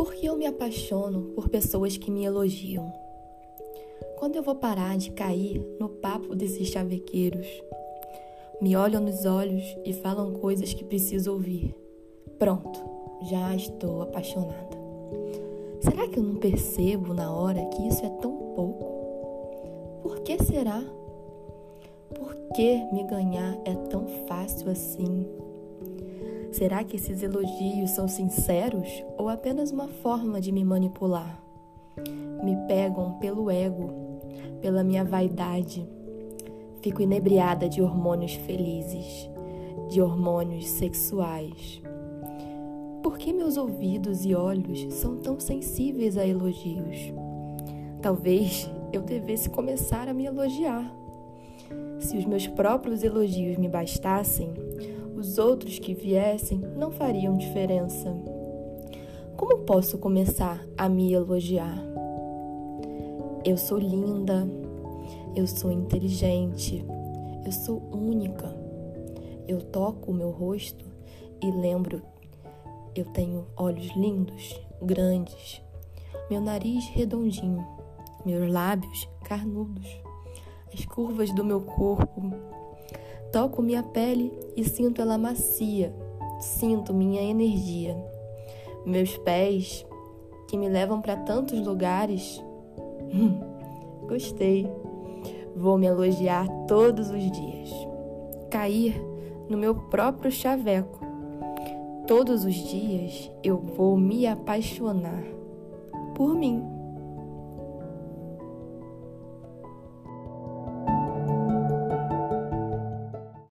Por que eu me apaixono por pessoas que me elogiam? Quando eu vou parar de cair no papo desses chavequeiros? Me olham nos olhos e falam coisas que preciso ouvir. Pronto, já estou apaixonada. Será que eu não percebo na hora que isso é tão pouco? Por que será? Por que me ganhar é tão fácil assim? Será que esses elogios são sinceros ou apenas uma forma de me manipular? Me pegam pelo ego, pela minha vaidade. Fico inebriada de hormônios felizes, de hormônios sexuais. Por que meus ouvidos e olhos são tão sensíveis a elogios? Talvez eu devesse começar a me elogiar. Se os meus próprios elogios me bastassem, os outros que viessem não fariam diferença. Como posso começar a me elogiar? Eu sou linda, eu sou inteligente, eu sou única. Eu toco o meu rosto e lembro, eu tenho olhos lindos, grandes, meu nariz redondinho, meus lábios carnudos, as curvas do meu corpo Toco minha pele e sinto ela macia, sinto minha energia. Meus pés, que me levam para tantos lugares. Hum, gostei. Vou me elogiar todos os dias. Cair no meu próprio chaveco. Todos os dias eu vou me apaixonar por mim.